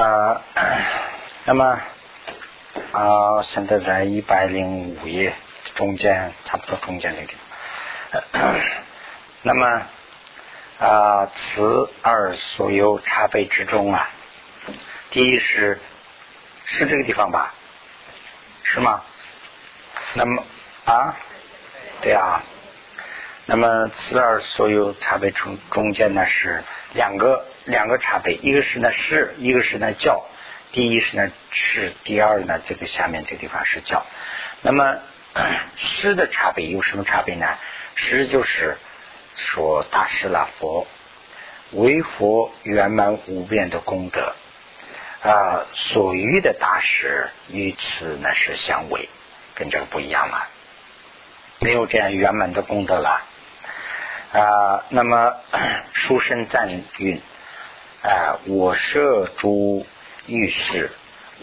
啊，那么啊，现在在一百零五页中间，差不多中间这个。那么啊，此二所有茶杯之中啊，第一是是这个地方吧？是吗？那么啊，对啊。那么此二所有茶杯中中间呢是两个。两个茶杯，一个是呢是，一个是呢教。第一是呢是，第二呢这个下面这个地方是教。那么 师的茶杯有什么茶杯呢？师就是说大师了佛，为佛圆满无边的功德啊，所遇的大师与此呢是相违，跟这个不一样了，没有这样圆满的功德了啊。那么 书生赞运。啊！我设诸欲事，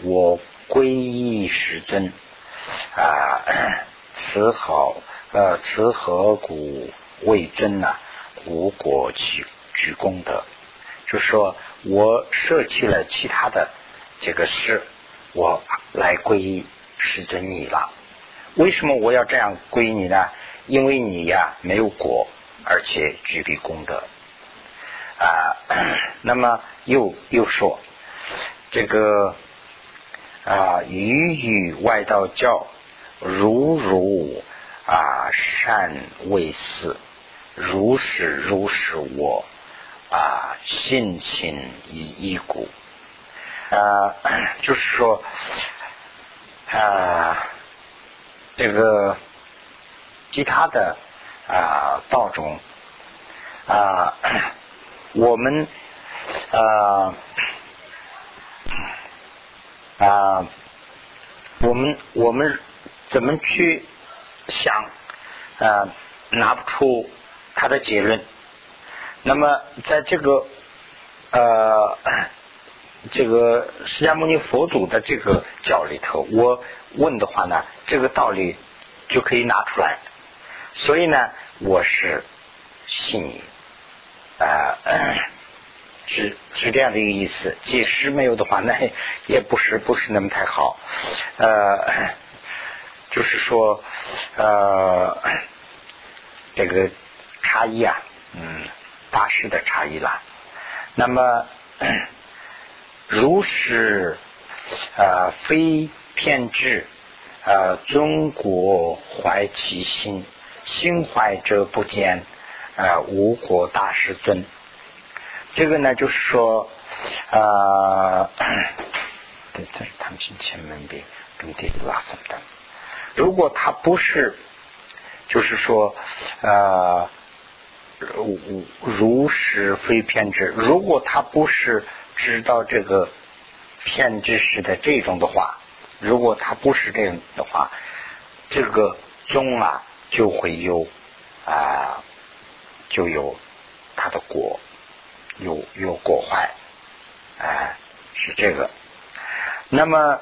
我皈依师尊啊！此好呃，此何故为尊呢？无果举举功德，就说我舍弃了其他的这个事，我来皈依师尊你了。为什么我要这样皈依你呢？因为你呀没有果，而且具备功德。啊，那么又又说这个啊，语语外道教如如啊善为师，如是如是我啊信心以一股啊，就是说啊这个其他的啊道中啊。我们啊啊，我们我们怎么去想啊？拿不出他的结论。那么在这个呃这个释迦牟尼佛祖的这个教里头，我问的话呢，这个道理就可以拿出来。所以呢，我是信你。啊，是是这样的一个意思。解释没有的话，那 也不是不是那么太好。呃，就是说，呃，这个差异啊，嗯，大师的差异啦。那么，如是啊，非偏执啊，中国怀其心，心怀者不坚。啊，无国大师尊，这个呢，就是说，啊，对，这是他们前门兵跟这个拉什的。如果他不是，就是说，呃，如如实非偏执。如果他不是知道这个偏执式的这种的话，如果他不是这样的话，这个宗啊就会有啊。就有它的果，有有果坏，哎，是这个。那么，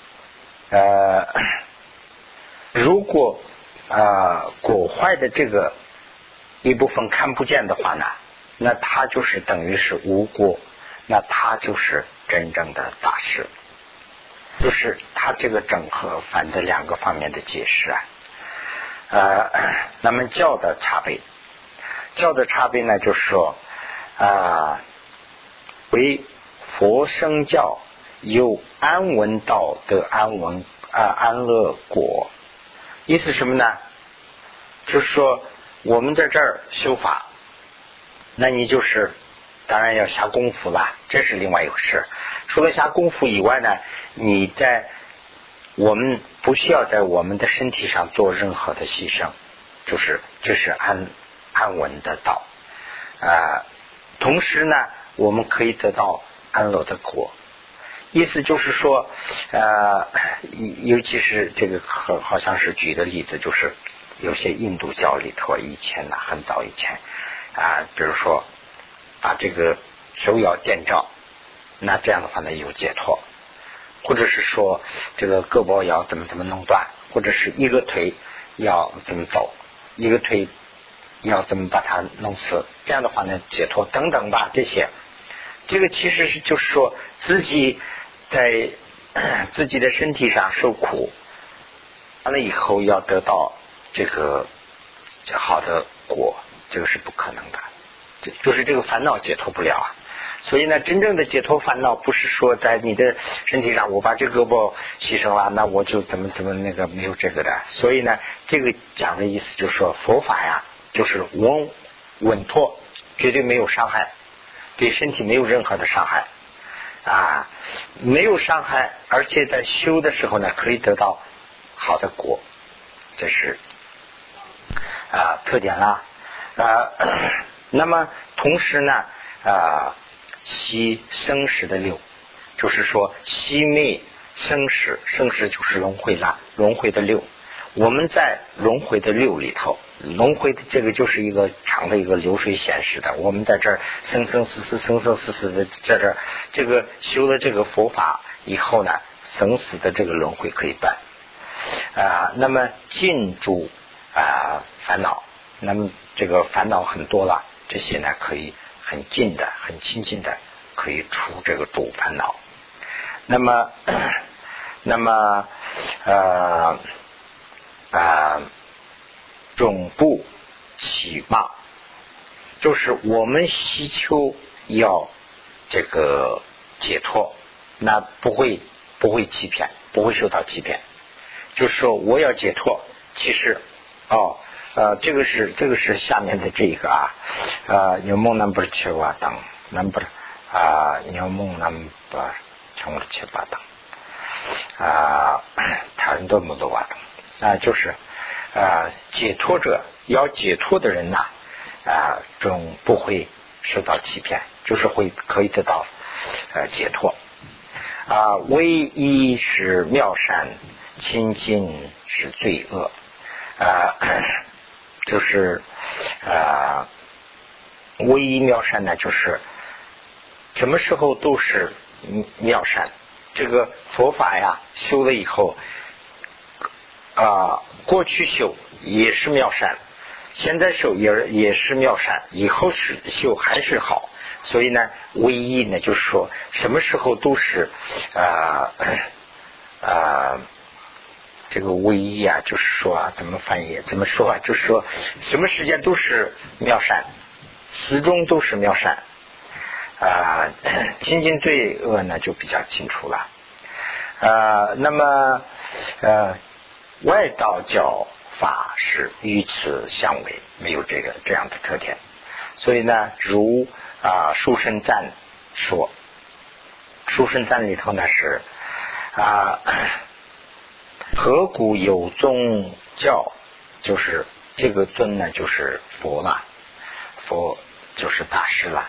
呃，如果啊果坏的这个一部分看不见的话呢，那它就是等于是无果，那它就是真正的大师，就是它这个整合反的两个方面的解释啊。呃，那么教的差别。教的差别呢，就是说啊，为佛生教有安稳道得安稳啊安乐果，意思什么呢？就是说我们在这儿修法，那你就是当然要下功夫了，这是另外一回事。除了下功夫以外呢，你在我们不需要在我们的身体上做任何的牺牲，就是这是安。安稳的道啊，同时呢，我们可以得到安乐的果。意思就是说，呃，尤其是这个好好像是举的例子，就是有些印度教里头以前呢，很早以前啊，比如说把这个手摇电照，那这样的话呢有解脱，或者是说这个胳膊要怎么怎么弄断，或者是一个腿要怎么走，一个腿。要怎么把它弄死？这样的话呢，解脱等等吧，这些这个其实是就是说自己在 自己的身体上受苦，完了以后要得到这个好的果，这个是不可能的，就就是这个烦恼解脱不了啊。所以呢，真正的解脱烦恼不是说在你的身体上，我把这胳膊牺牲了，那我就怎么怎么那个没有这个的。所以呢，这个讲的意思就是说，佛法呀，就是稳稳妥，绝对没有伤害，对身体没有任何的伤害啊，没有伤害，而且在修的时候呢，可以得到好的果，这是啊特点啦啊。那么同时呢啊。熄生死的六，就是说熄灭生死，生死就是轮回啦，轮回的六。我们在轮回的六里头，轮回的这个就是一个长的一个流水显示的。我们在这儿生生死死，生生死死的在这儿，这个修了这个佛法以后呢，生死的这个轮回可以断啊。那么禁住啊烦恼，那么这个烦恼很多了，这些呢可以。很近的，很亲近的，可以除这个主烦恼。那么，那么，呃，啊，总部起骂，就是我们希求要这个解脱，那不会不会欺骗，不会受到欺骗。就是说，我要解脱，其实，哦。呃，这个是这个是下面的这个啊，呃，牛梦南不是七瓦当，南不是啊，牛梦南不成了七八当啊，他很多么多瓦当啊，就是啊，解脱者要解脱的人呐啊，总不会受到欺骗，就是会可以得到呃解脱啊，唯一是妙善，亲近是罪恶啊。就是啊，唯一妙善呢，就是什么时候都是妙善。这个佛法呀，修了以后啊，过去修也是妙善，现在修也也是妙善，以后是修还是好。所以呢，唯一呢，就是说什么时候都是啊啊。这个唯一啊，就是说啊，怎么翻译？怎么说啊？就是说，什么时间都是妙善，始终都是妙善啊。清净罪恶呢，就比较清楚了啊。那么呃，外道教法是与此相违，没有这个这样的特点。所以呢，如啊《书生赞》说，《书生赞》里头呢是啊。何古有宗教？就是这个尊呢，就是佛了。佛就是大师了。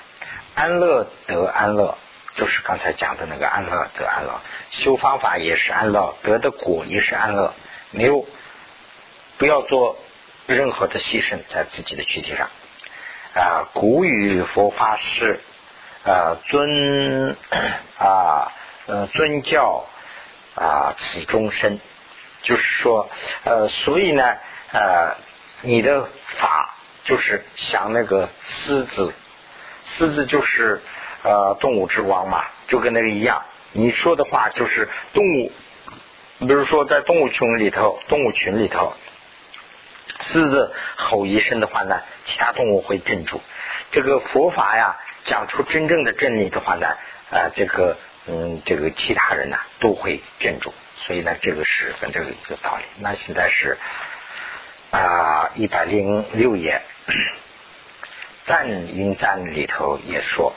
安乐得安乐，就是刚才讲的那个安乐得安乐。修方法也是安乐，得的果也是安乐。没有，不要做任何的牺牲在自己的躯体上。啊，古语佛法是啊，尊啊，呃，尊教啊，此终身。就是说，呃，所以呢，呃，你的法就是像那个狮子，狮子就是呃动物之王嘛，就跟那个一样。你说的话就是动物，比如说在动物群里头，动物群里头，狮子吼一声的话呢，其他动物会镇住。这个佛法呀，讲出真正的真理的话呢，啊，这个嗯，这个其他人呢都会镇住。所以呢，这个是跟这个一个道理。那现在是啊，一百零六页，赞音赞里头也说，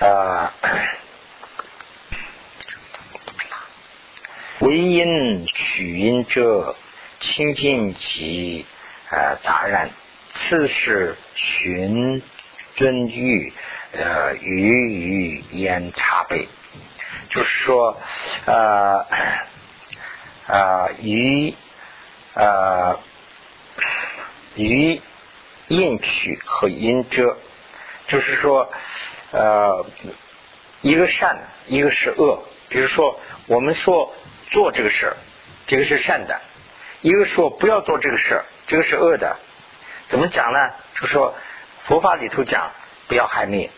呃，为因取因者，清净及呃杂然，次是寻尊欲，呃，与与言茶杯。就是说，呃，呃，于呃于应取和因遮，就是说，呃，一个善，一个是恶。比如说，我们说做这个事儿，这个是善的；一个说不要做这个事儿，这个是恶的。怎么讲呢？就说佛法里头讲，不要害命，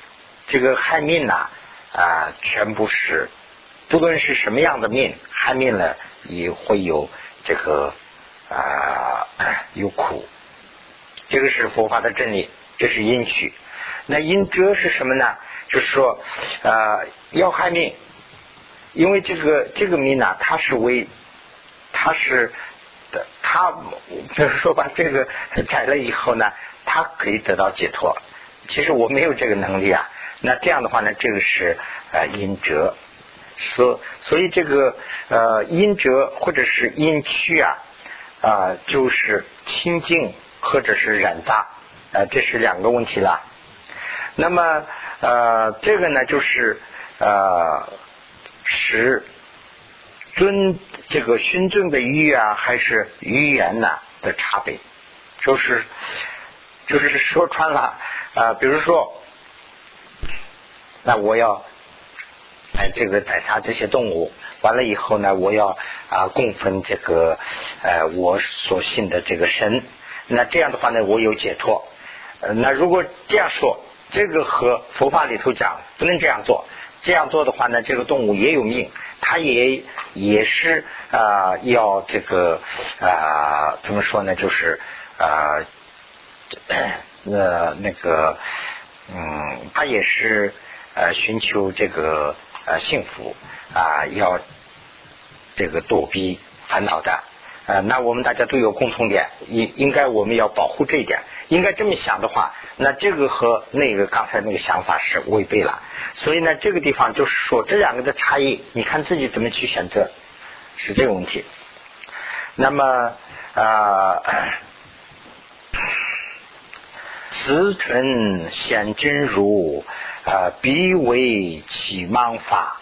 这个害命呐啊，全部是不论是什么样的命，害命了也会有这个啊有苦。这个是佛法的真理，这是因取。那因折是什么呢？就是说啊要害命，因为这个这个命呢，它是为它是的，它比如说把这个 改了以后呢，它可以得到解脱。其实我没有这个能力啊。那这样的话呢，这个是呃因折，所所以这个呃阴折或者是阴虚啊啊，就是清净或者是染大啊，这是两个问题了。那么呃这个呢就是呃使尊这个熏尊的语啊还是语言呢的差别，就是就是说穿了啊，比如说。那我要哎，这个宰杀这些动物，完了以后呢，我要啊供奉这个呃我所信的这个神。那这样的话呢，我有解脱。那如果这样说，这个和佛法里头讲不能这样做。这样做的话呢，这个动物也有命，它也也是啊要这个啊怎么说呢？就是啊那那个嗯，它也是。呃，寻求这个呃幸福啊，要这个躲避烦恼的呃，那我们大家都有共同点，应应该我们要保护这一点。应该这么想的话，那这个和那个刚才那个想法是违背了。所以呢，这个地方就是说这两个的差异，你看自己怎么去选择，是这个问题。那么啊，慈纯显真如。啊，必为其盲法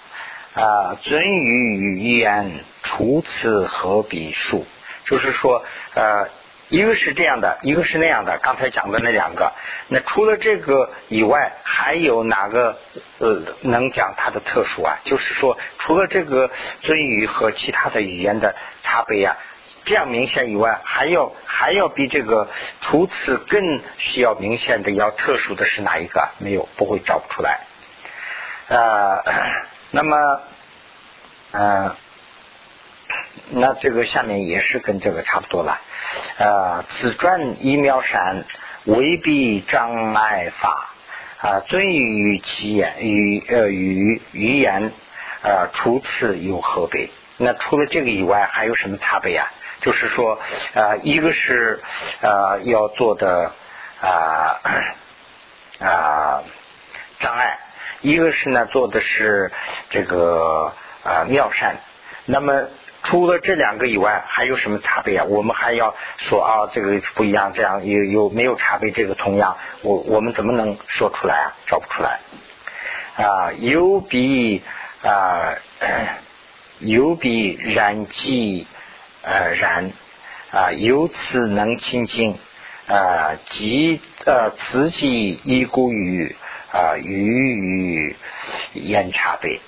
啊，尊于语言，除此何比数？就是说，呃，一个是这样的，一个是那样的。刚才讲的那两个，那除了这个以外，还有哪个呃能讲它的特殊啊？就是说，除了这个尊语和其他的语言的差别啊。这样明显以外，还要还要比这个除此更需要明显的、要特殊的是哪一个？没有，不会找不出来。呃，那么，嗯，那这个下面也是跟这个差不多了。呃，此传一妙善，未必障碍法啊，尊于其言与呃与语言呃，除此有何别？那除了这个以外，还有什么差别呀？就是说，呃，一个是呃要做的啊啊障碍，一个是呢做的是这个啊妙善。那么除了这两个以外，还有什么差别啊？我们还要说啊，这个不一样，这样有有没有差别？这个同样，我我们怎么能说出来啊？找不出来啊，有比啊有比燃气。呃，然啊，由此能清净啊，即呃，此即依故于啊，于于烟茶杯。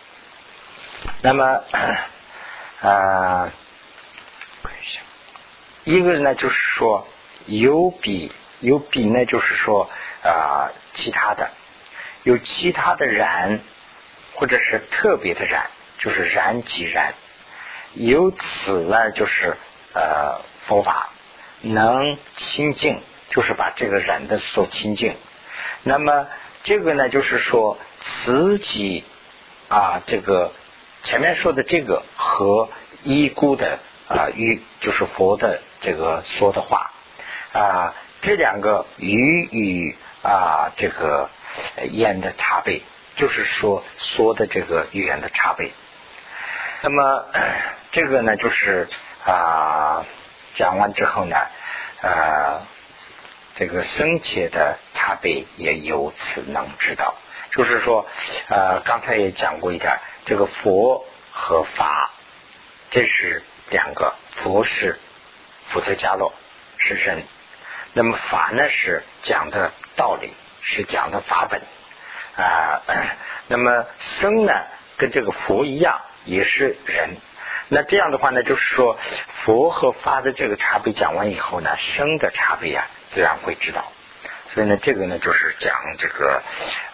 那么啊，一个呢，就是说有比有比呢，就是说啊，其他的有其他的然，或者是特别的然，就是然即然。由此呢，就是呃佛法能清净，就是把这个人的所清净。那么这个呢，就是说自己啊，这个前面说的这个和依孤的啊与就是佛的这个说的话啊，这两个语与啊这个言的差别，就是说说的这个语言的差别。那么。这个呢，就是啊，讲完之后呢，呃，这个生切的差别也由此能知道。就是说，呃，刚才也讲过一点，这个佛和法，这是两个。佛是福特加洛，是人；那么法呢，是讲的道理，是讲的法本啊。那么生呢，跟这个佛一样，也是人。那这样的话呢，就是说佛和法的这个差别讲完以后呢，生的差别啊，自然会知道。所以呢，这个呢就是讲这个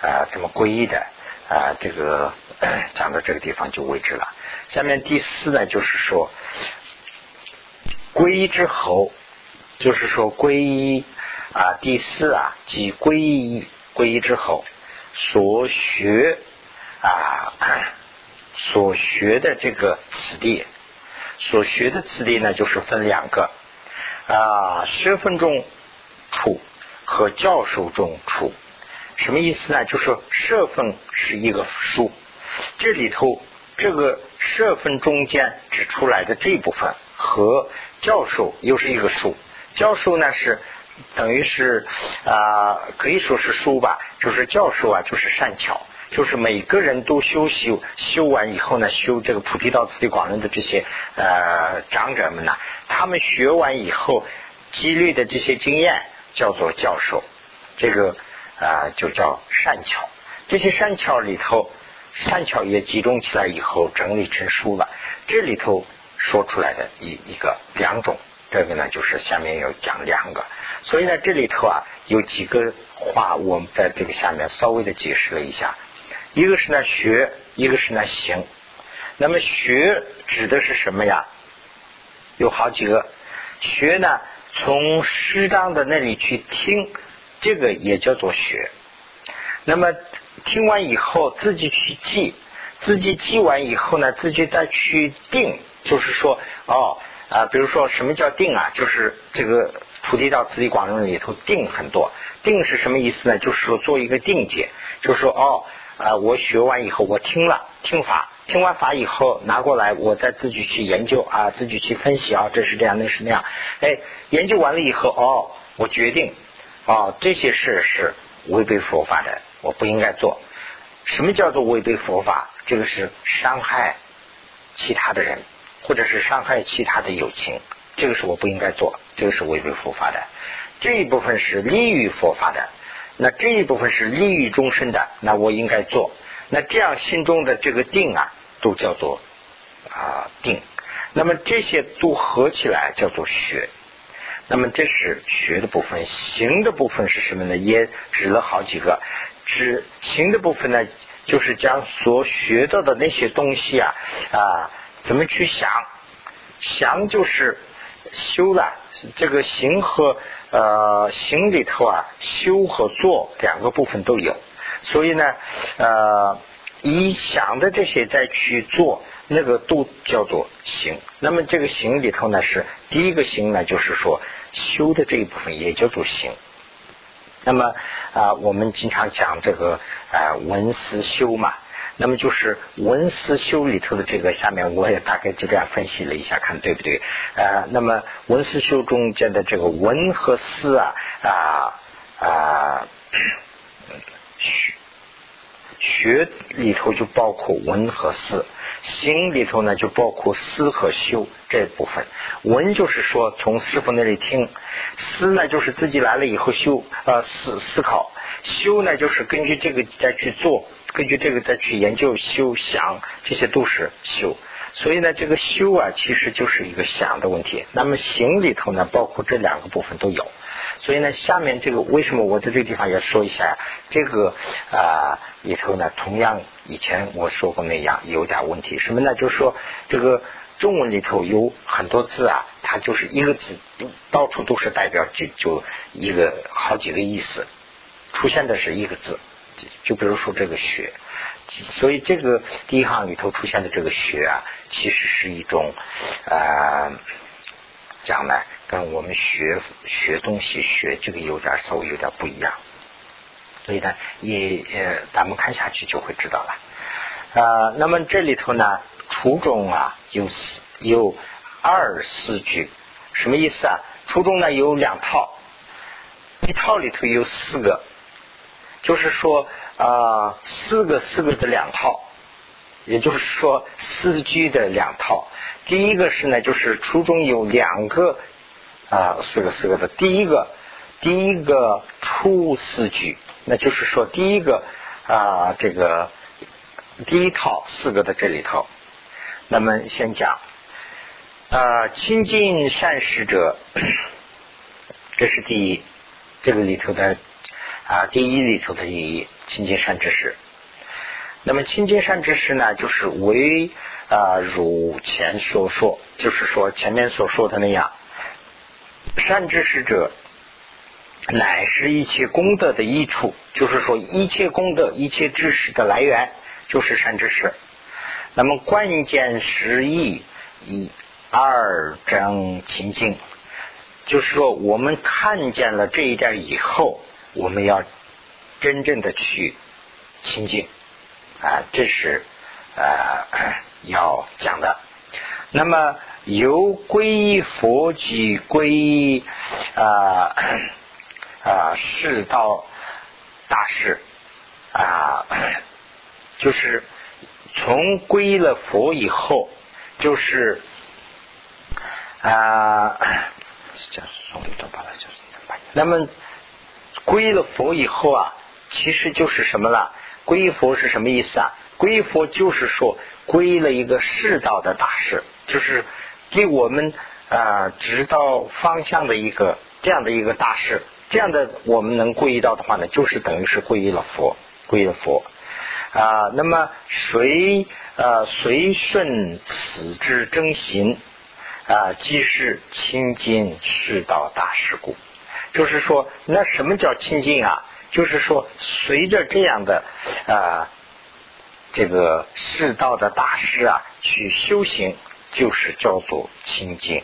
啊怎么皈依的啊，这个 讲到这个地方就为止了。下面第四呢，就是说皈依之后，就是说皈依啊，第四啊，即皈依皈依之后所学啊所学的这个此地，所学的此地呢，就是分两个啊，十分钟处。和教授中处，什么意思呢？就是舍分是一个数，这里头这个舍分中间指出来的这部分和教授又是一个数，教授呢是等于是啊可以说是书吧，就是教授啊就是善巧，就是每个人都修修修完以后呢，修这个菩提道次第广论的这些呃长者们呢，他们学完以后积累的这些经验。叫做教授，这个啊就叫善巧。这些善巧里头，善巧也集中起来以后整理成书了。这里头说出来的一一个两种，这个呢就是下面要讲两个。所以呢这里头啊有几个话，我们在这个下面稍微的解释了一下。一个是呢学，一个是呢行。那么学指的是什么呀？有好几个学呢。从适当的那里去听，这个也叫做学。那么听完以后自己去记，自己记完以后呢，自己再去定。就是说，哦啊，比如说什么叫定啊？就是这个菩提道次第广论里头定很多。定是什么意思呢？就是说做一个定解，就是说哦啊，我学完以后我听了听法。听完法以后拿过来，我再自己去研究啊，自己去分析啊，这是这样，那是那样。哎，研究完了以后，哦，我决定，哦，这些事是违背佛法的，我不应该做。什么叫做违背佛法？这个是伤害其他的人，或者是伤害其他的友情，这个是我不应该做，这个是违背佛法的。这一部分是利于佛法的，那这一部分是利于众生的，那我应该做。那这样心中的这个定啊。都叫做啊定，那么这些都合起来叫做学，那么这是学的部分，行的部分是什么呢？也指了好几个，指行的部分呢，就是将所学到的那些东西啊啊怎么去想，想就是修了，这个行和呃行里头啊修和做两个部分都有，所以呢呃。以想的这些再去做，那个都叫做行。那么这个行里头呢，是第一个行呢，就是说修的这一部分也叫做行。那么啊，我们经常讲这个啊文思修嘛，那么就是文思修里头的这个下面，我也大概就这样分析了一下，看对不对？啊，那么文思修中间的这个文和思啊啊啊。学里头就包括文和思，行里头呢就包括思和修这部分。文就是说从师傅那里听，思呢就是自己来了以后修呃思思考，修呢就是根据这个再去做，根据这个再去研究修想，这些都是修。所以呢，这个修啊其实就是一个想的问题。那么行里头呢，包括这两个部分都有。所以呢，下面这个为什么我在这个地方要说一下？这个啊里头呢，同样以前我说过那样有点问题。什么呢？就是说这个中文里头有很多字啊，它就是一个字到处都是代表就就一个好几个意思，出现的是一个字。就比如说这个学，所以这个第一行里头出现的这个学啊，其实是一种啊讲呢。跟我们学学东西学这个有点稍微有点不一样，所以呢，也呃，咱们看下去就会知道了。啊，那么这里头呢，初中啊有四有二四句，什么意思啊？初中呢有两套，一套里头有四个，就是说啊，四个四个的两套，也就是说四句的两套。第一个是呢，就是初中有两个。啊，四个四个的，第一个，第一个初四句，那就是说第一个啊，这个第一套四个的这里头，那么先讲啊，亲近善事者，这是第一，这个里头的啊第一里头的意义，清净善知识。那么清净善知识呢，就是为啊如前所说，就是说前面所说的那样，善知识者。乃是一切功德的益处，就是说一切功德、一切知识的来源就是善知识。那么关键是一一二章清净，就是说我们看见了这一点以后，我们要真正的去清净啊，这是呃 要讲的。那么由皈依佛及皈依啊。啊，世道大事啊，就是从归了佛以后，就是啊，叫送一把了，就是那么归了佛以后啊，其实就是什么了？归佛是什么意思啊？归佛就是说归了一个世道的大事，就是给我们啊指导方向的一个这样的一个大事。这样的我们能皈依到的话呢，就是等于是皈依了佛，皈依了佛啊。那么随呃随顺此之真行啊，即是清净世道大事故。就是说，那什么叫清净啊？就是说，随着这样的啊这个世道的大师啊去修行，就是叫做清净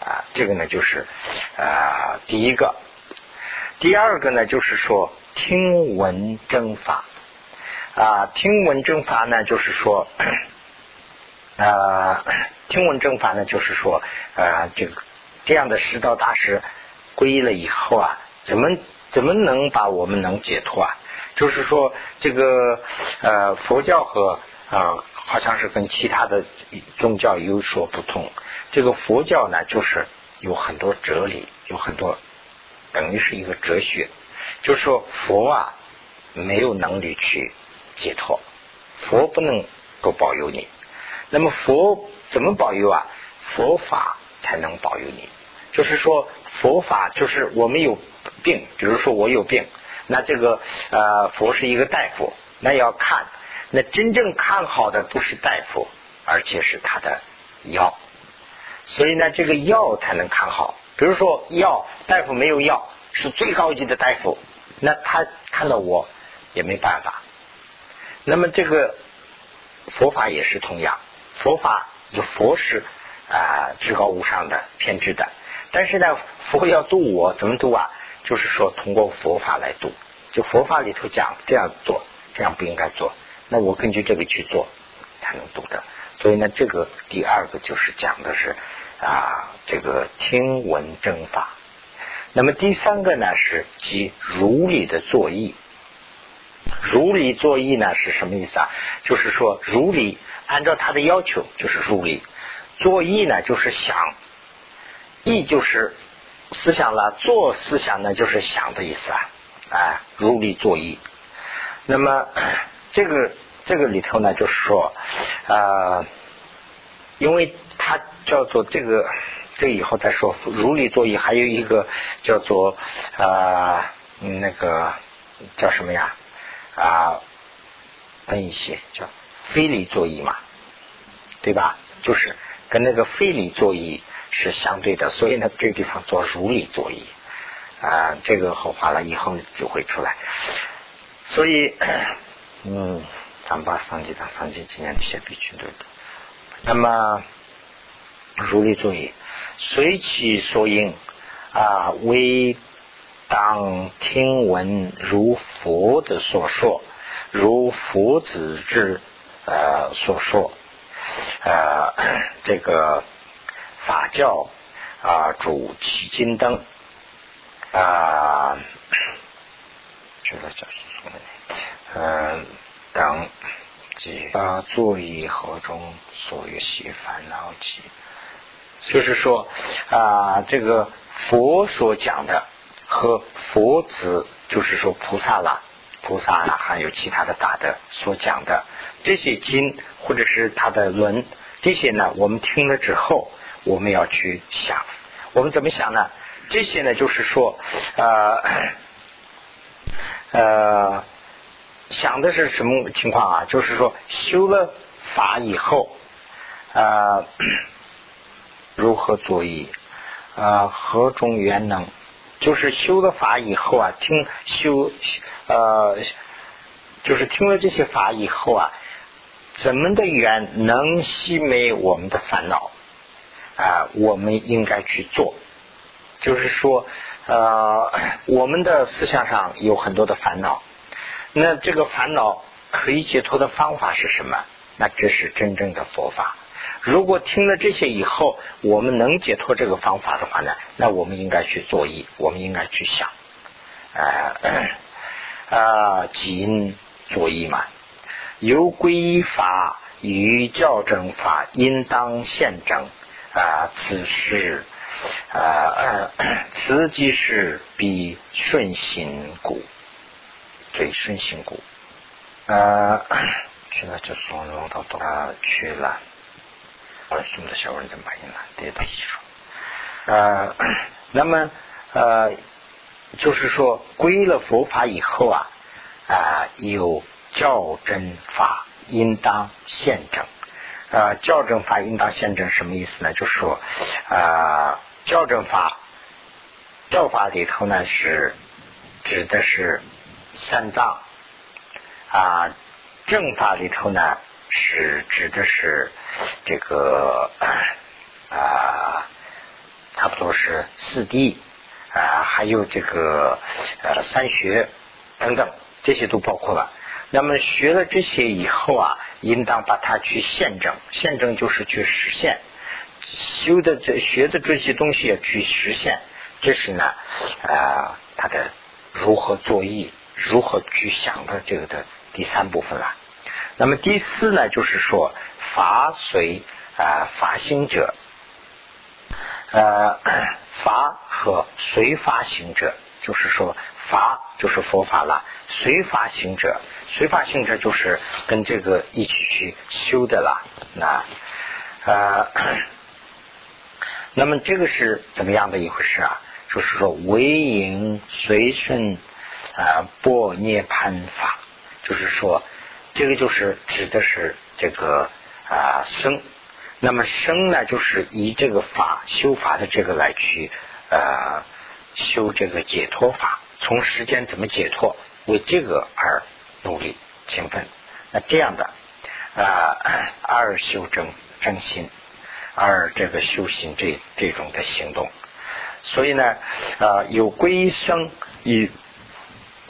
啊。这个呢，就是啊第一个。第二个呢，就是说听闻正法啊，听闻正法呢，就是说啊，听闻正法呢，就是说啊，这个这样的世道大师皈依了以后啊，怎么怎么能把我们能解脱啊？就是说这个呃，佛教和啊，好像是跟其他的宗教有所不同。这个佛教呢，就是有很多哲理，有很多。等于是一个哲学，就是说佛啊没有能力去解脱，佛不能够保佑你。那么佛怎么保佑啊？佛法才能保佑你。就是说佛法就是我们有病，比如说我有病，那这个呃佛是一个大夫，那要看，那真正看好的不是大夫，而且是他的药。所以呢，这个药才能看好。比如说药，大夫没有药，是最高级的大夫，那他看到我也没办法。那么这个佛法也是同样，佛法就佛是啊至高无上的偏执的，但是呢，佛要度我怎么度啊？就是说通过佛法来度，就佛法里头讲这样做，这样不应该做，那我根据这个去做才能度的。所以呢，这个第二个就是讲的是。啊，这个听闻正法。那么第三个呢，是即如理的作意。如理作意呢是什么意思啊？就是说如理按照他的要求就是如理，作意呢就是想，意就是思想了，做思想呢就是想的意思啊。哎，如理作意。那么这个这个里头呢，就是说啊，因为。它叫做这个，这以后再说。如理作意，还有一个叫做啊，那个叫什么呀？啊，分一些叫非理作意嘛，对吧？就是跟那个非理作意是相对的，所以呢，这个地方做如理作意啊，这个后话了，以后就会出来。所以，嗯，咱们把上集的上集今年写必须对的。那么。如理作意，随其所应啊，为当听闻如佛的所说，如佛子之呃所说，呃这个法教啊主起金灯啊，这个叫什么嗯等即啊座椅河中所有系烦恼起。就是说啊，这个佛所讲的和佛子，就是说菩萨啦、菩萨啦，还有其他的大德所讲的这些经，或者是他的论，这些呢，我们听了之后，我们要去想，我们怎么想呢？这些呢，就是说，呃，呃，想的是什么情况啊？就是说修了法以后，啊，如何作意？啊，何种缘能？就是修了法以后啊，听修呃，就是听了这些法以后啊，怎么的缘能熄灭我们的烦恼？啊，我们应该去做。就是说，呃，我们的思想上有很多的烦恼，那这个烦恼可以解脱的方法是什么？那这是真正的佛法。如果听了这些以后，我们能解脱这个方法的话呢，那我们应该去作意，我们应该去想，啊啊，因作意嘛。由归法与校正法，应当现正啊，此事。啊，此即 是比顺心故，对顺心故。啊，去了就送龙到多去了，我送的小人怎么办了？得他记住。呃，那么呃，就是说归了佛法以后啊啊，有教真法应当现证。啊，校正法应当现证什么意思呢？就是说啊。校正法，教法里头呢是指的是三藏啊，正法里头呢是指的是这个啊，差不多是四谛啊，还有这个呃三学等等，这些都包括了。那么学了这些以后啊，应当把它去现证，现证就是去实现。修的这学的这些东西要去实现，这是呢啊，他的如何作意，如何去想的这个的第三部分了。那么第四呢，就是说法随啊法行者，呃法和随法行者，就是说法就是佛法了，随法行者，随法行者就是跟这个一起去修的了。那啊。那么这个是怎么样的一回事啊？就是说唯应随顺啊波涅盘法，就是说这个就是指的是这个啊生。那么生呢，就是以这个法修法的这个来去呃修这个解脱法，从时间怎么解脱，为这个而努力勤奋。那这样的啊 二修正正心。二这个修行这这种的行动，所以呢，啊，有归生以，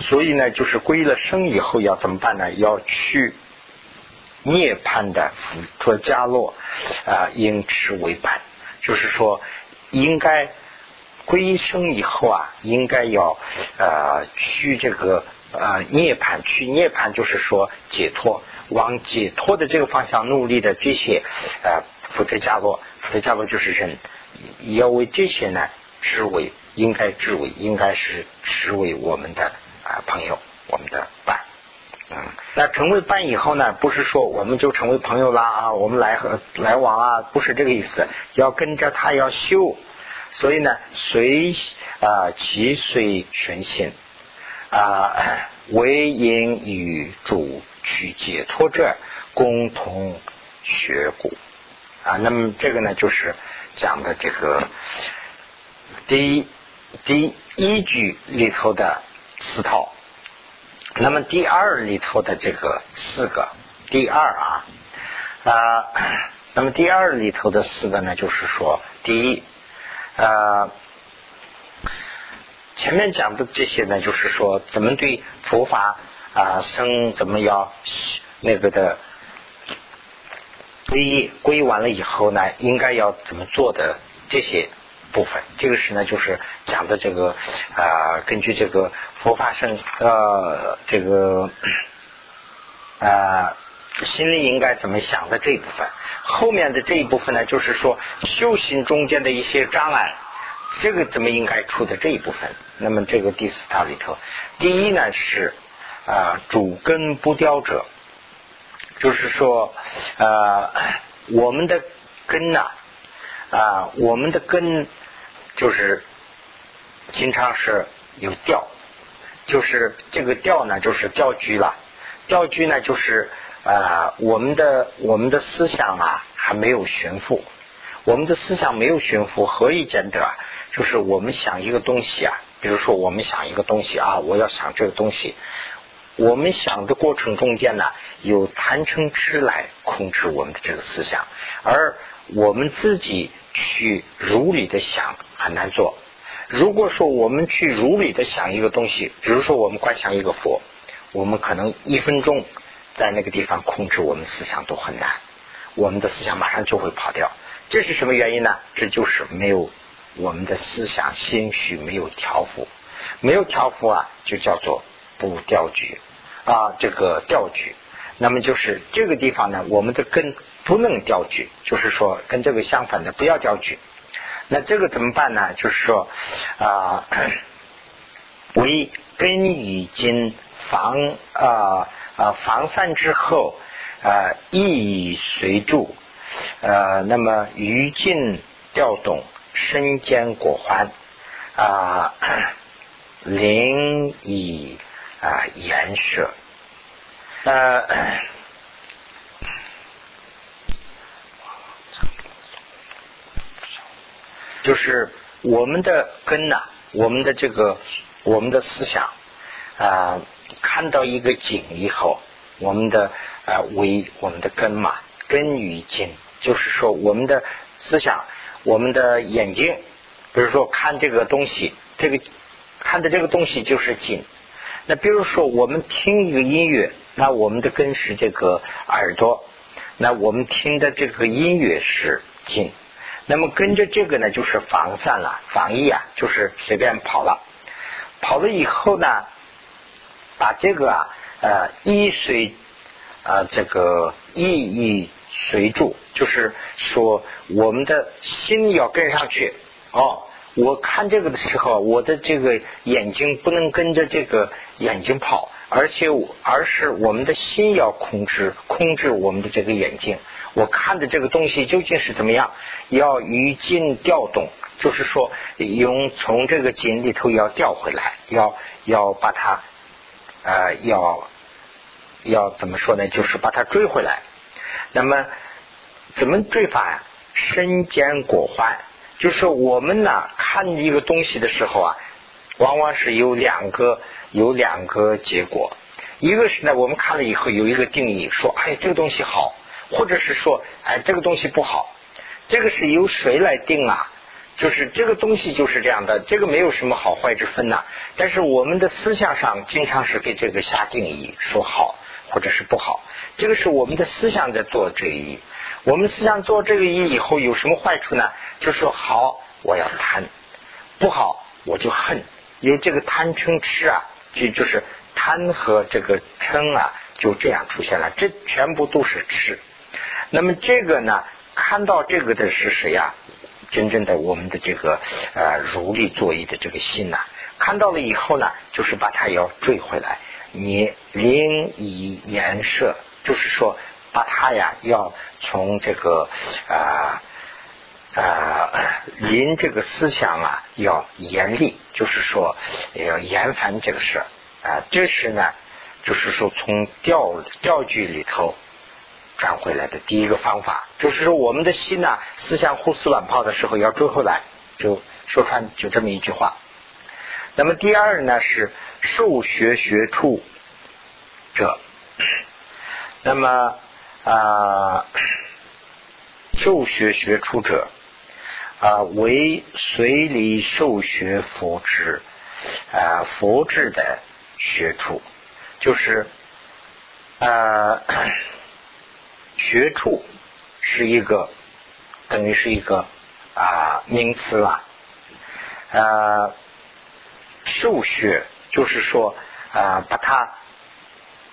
所以呢，就是归了生以后要怎么办呢？要去涅槃的辅陀迦洛啊，应持为伴，就是说，应该归生以后啊，应该要呃去这个呃涅槃，去涅槃就是说解脱，往解脱的这个方向努力的这些呃。福德加洛，福德加洛就是人，要为这些呢，视为应该视为应该是视为我们的啊朋友，我们的伴。嗯，那成为伴以后呢，不是说我们就成为朋友啦啊，我们来和来往啊，不是这个意思，要跟着他要修，所以呢，随啊其随顺心啊，为因与主去解脱者，共同学故。啊，那么这个呢，就是讲的这个第一第一句里头的四套，那么第二里头的这个四个，第二啊啊，那么第二里头的四个呢，就是说第一啊，前面讲的这些呢，就是说怎么对佛法啊生怎么要那个的。归归完了以后呢，应该要怎么做的这些部分，这个是呢，就是讲的这个啊，根据这个佛法生呃这个啊心里应该怎么想的这一部分，后面的这一部分呢，就是说修行中间的一些障碍，这个怎么应该出的这一部分。那么这个第四套里头，第一呢是啊主根不雕者。就是说，呃，我们的根呐，啊，我们的根就是经常是有掉，就是这个调呢，就是调居了。调居呢，就是啊，我们的我们的思想啊还没有悬浮，我们的思想没有悬浮，何以见得？就是我们想一个东西啊，比如说我们想一个东西啊，我要想这个东西，我们想的过程中间呢，有贪嗔痴来控制我们的这个思想，而我们自己去如理的想很难做。如果说我们去如理的想一个东西，比如说我们观想一个佛，我们可能一分钟在那个地方控制我们思想都很难，我们的思想马上就会跑掉。这是什么原因呢？这就是没有。我们的思想心绪没有调伏，没有调伏啊，就叫做不调举啊，这个调举。那么就是这个地方呢，我们的根不能调举，就是说跟这个相反的不要调举。那这个怎么办呢？就是说啊，为根已经防啊啊防散之后啊，意随住呃，那么余尽调动。身兼果环啊，灵以啊言舍，呃，就是我们的根呐，我们的这个我们的思想啊，看到一个景以后，我们的啊为我们的根嘛，根于景，就是说我们的思想。我们的眼睛，比如说看这个东西，这个看的这个东西就是景。那比如说我们听一个音乐，那我们的根是这个耳朵，那我们听的这个音乐是景。那么跟着这个呢，就是防散了，防疫啊，就是随便跑了。跑了以后呢，把这个啊呃依随啊这个意义随住。就是说，我们的心要跟上去哦。我看这个的时候，我的这个眼睛不能跟着这个眼睛跑，而且我而是我们的心要控制控制我们的这个眼睛。我看的这个东西究竟是怎么样？要与静调动，就是说用从这个井里头要调回来，要要把它呃要要怎么说呢？就是把它追回来。那么。怎么追法呀？身兼果患，就是我们呢看一个东西的时候啊，往往是有两个有两个结果。一个是呢，我们看了以后有一个定义，说哎这个东西好，或者是说哎这个东西不好。这个是由谁来定啊？就是这个东西就是这样的，这个没有什么好坏之分呐。但是我们的思想上经常是给这个下定义，说好或者是不好。这个是我们的思想在做这个义。我们思想做这个意以后有什么坏处呢？就是说好，我要贪；不好，我就恨。因为这个贪嗔痴啊，就就是贪和这个嗔啊，就这样出现了。这全部都是痴。那么这个呢，看到这个的是谁呀？真正的我们的这个呃如理作意的这个心呐，看到了以后呢，就是把它要追回来。你灵以颜色，就是说。把它呀，要从这个啊啊临这个思想啊，要严厉，就是说要严防这个事啊。这是呢，就是说从调调句里头转回来的第一个方法，就是说我们的心呐，思想胡思乱跑的时候要追回来，就说穿就这么一句话。那么第二呢是受学学处者，那么。啊，受学学处者啊，为随礼受学佛智啊，佛智的学处，就是啊，学处是一个等于是一个啊名词了啊，受学就是说啊，把它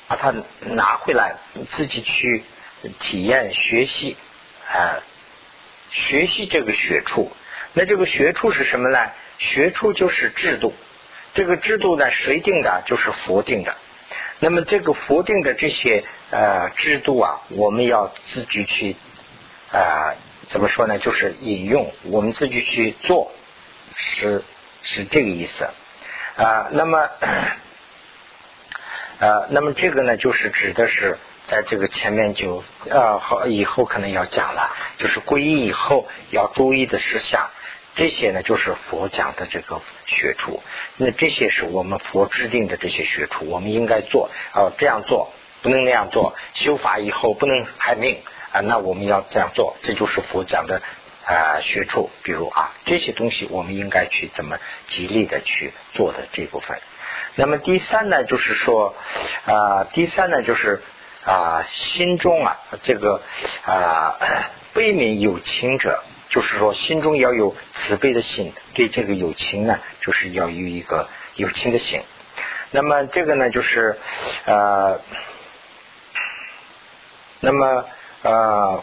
把它拿回来，自己去。体验学习啊，学习这个学处，那这个学处是什么呢？学处就是制度，这个制度呢，谁定的？就是佛定的。那么这个佛定的这些呃制度啊，我们要自己去啊，怎么说呢？就是引用，我们自己去做，是是这个意思啊。那么 呃，那么这个呢，就是指的是在这个前面就呃好以后可能要讲了，就是皈依以后要注意的事项。这些呢，就是佛讲的这个学处。那这些是我们佛制定的这些学处，我们应该做啊，这样做不能那样做。修法以后不能害命啊，那我们要这样做，这就是佛讲的啊学处。比如啊，这些东西我们应该去怎么极力的去做的这部分。那么第三呢，就是说啊，第三呢就是啊，心中啊这个啊悲悯有情者。就是说，心中要有慈悲的心，对这个友情呢，就是要有一个友情的心。那么这个呢，就是呃，那么呃，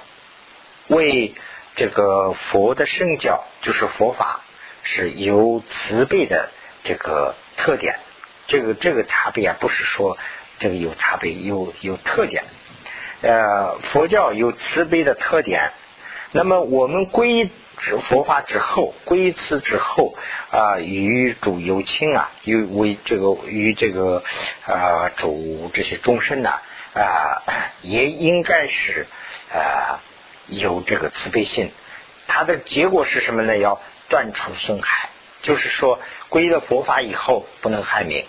为这个佛的圣教，就是佛法是有慈悲的这个特点。这个这个差别啊，不是说这个有差别，有有特点。呃，佛教有慈悲的特点。那么我们皈依之佛法之后，皈依此之后啊，与主有亲啊，与为这个与这个啊主这些众生呢啊，也应该是啊有这个慈悲心。它的结果是什么呢？要断除损害，就是说皈依了佛法以后不能害命，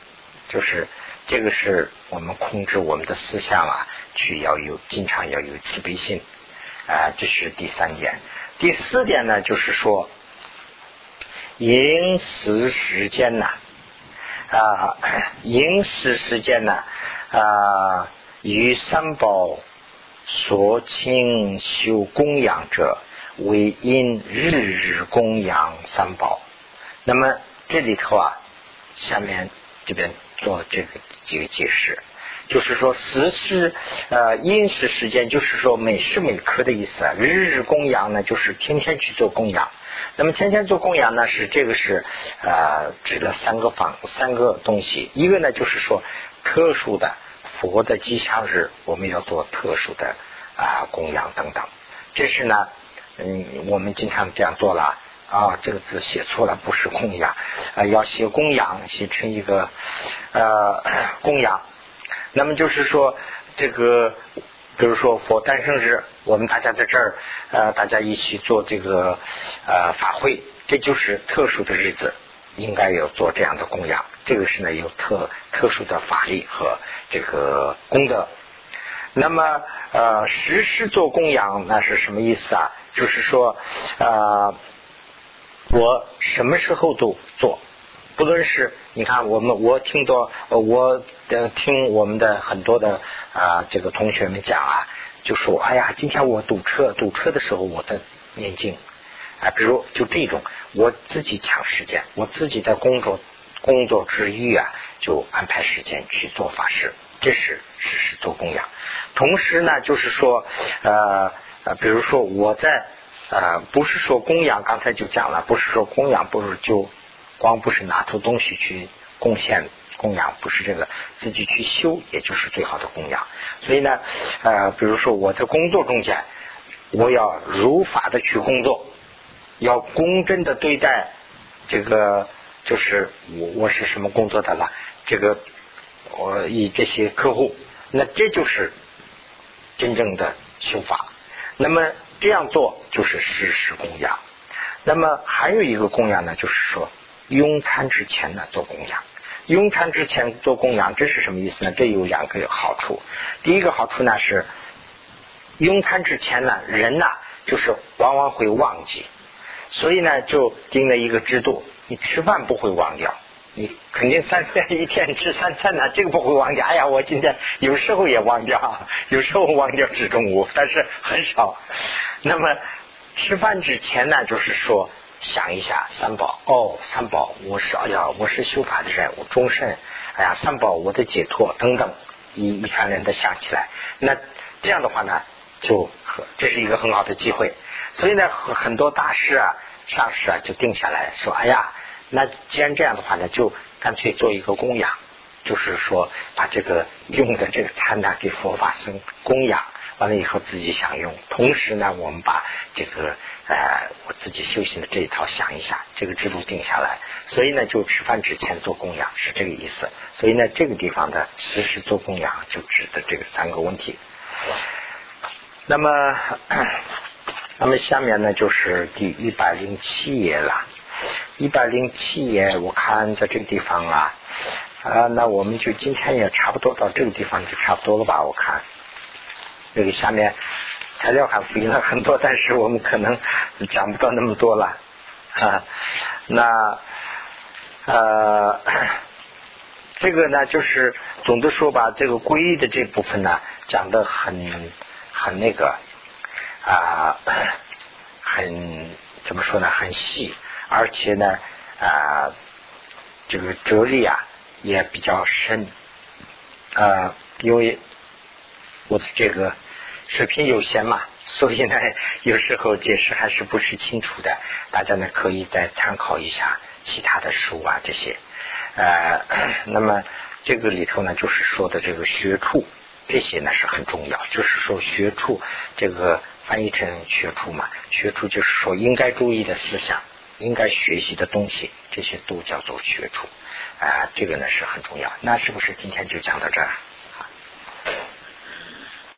就是这个是我们控制我们的思想啊，去要有经常要有慈悲心。啊，这是第三点。第四点呢，就是说，饮食时间呢，啊，饮食时间呢，啊，与三宝所亲修供养者，为因日日供养三宝。那么这里头啊，下面这边做这个几个解释。就是说，时时呃因时时间，就是说每时每刻的意思。日日供养呢，就是天天去做供养。那么天天做供养呢，是这个是呃指了三个方三个东西。一个呢，就是说特殊的佛的吉祥日，我们要做特殊的啊供养等等。这是呢，嗯，我们经常这样做了啊。这个字写错了，不是供养啊，要写供养，写成一个呃 供养。那么就是说，这个，比如说佛诞生日，我们大家在这儿，呃，大家一起做这个呃法会，这就是特殊的日子，应该要做这样的供养。这个是呢有特特殊的法力和这个功德。那么呃，时时做供养，那是什么意思啊？就是说，呃，我什么时候都做。不论是你看我们，我听到我听我们的很多的啊这个同学们讲啊，就说哎呀，今天我堵车，堵车的时候我在念经啊，比如就这种，我自己抢时间，我自己在工作工作之余啊，就安排时间去做法事，这是实时做供养。同时呢，就是说呃呃，比如说我在呃，不是说供养，刚才就讲了，不是说供养，不是就。光不是拿出东西去贡献供养，不是这个自己去修，也就是最好的供养。所以呢，呃，比如说我在工作中间，我要如法的去工作，要公正的对待这个，就是我我是什么工作的了，这个我以这些客户，那这就是真正的修法。那么这样做就是实时供养。那么还有一个供养呢，就是说。用餐之前呢做供养，用餐之前做供养，这是什么意思呢？这有两个好处。第一个好处呢是，用餐之前呢，人呢就是往往会忘记，所以呢就定了一个制度，你吃饭不会忘掉，你肯定三天一天吃三餐呢，这个不会忘掉。哎呀，我今天有时候也忘掉，有时候忘掉吃中午，但是很少。那么吃饭之前呢，就是说。想一下三宝。哦，三宝，我是哎呀，我是修法的人，我终身，哎呀，三宝，我的解脱等等，一一串人的想起来，那这样的话呢，就这是一个很好的机会。所以呢，很多大师啊、上师啊就定下来说，哎呀，那既然这样的话呢，就干脆做一个供养，就是说把这个用的这个餐呢给佛法僧供养，完了以后自己享用。同时呢，我们把这个呃我自己修行的这一套想一下，这个制度定下来。所以呢，就吃饭之前做供养是这个意思。所以呢，这个地方的时时做供养就指的这个三个问题。那么，那么下面呢就是第一百零七页了。一百零七页，我看在这个地方啊，啊，那我们就今天也差不多到这个地方就差不多了吧？我看，这个下面材料还复印了很多，但是我们可能讲不到那么多了啊。那呃，这个呢，就是总的说吧，这个皈依的这部分呢，讲的很很那个啊，很怎么说呢？很细。而且呢，啊，这个哲理啊也比较深，啊，因为我的这个水平有限嘛，所以呢，有时候解释还是不是清楚的。大家呢可以再参考一下其他的书啊这些，呃，那么这个里头呢就是说的这个学处，这些呢是很重要，就是说学处这个翻译成学处嘛，学处就是说应该注意的思想。应该学习的东西，这些都叫做学处啊，这个呢是很重要。那是不是今天就讲到这儿？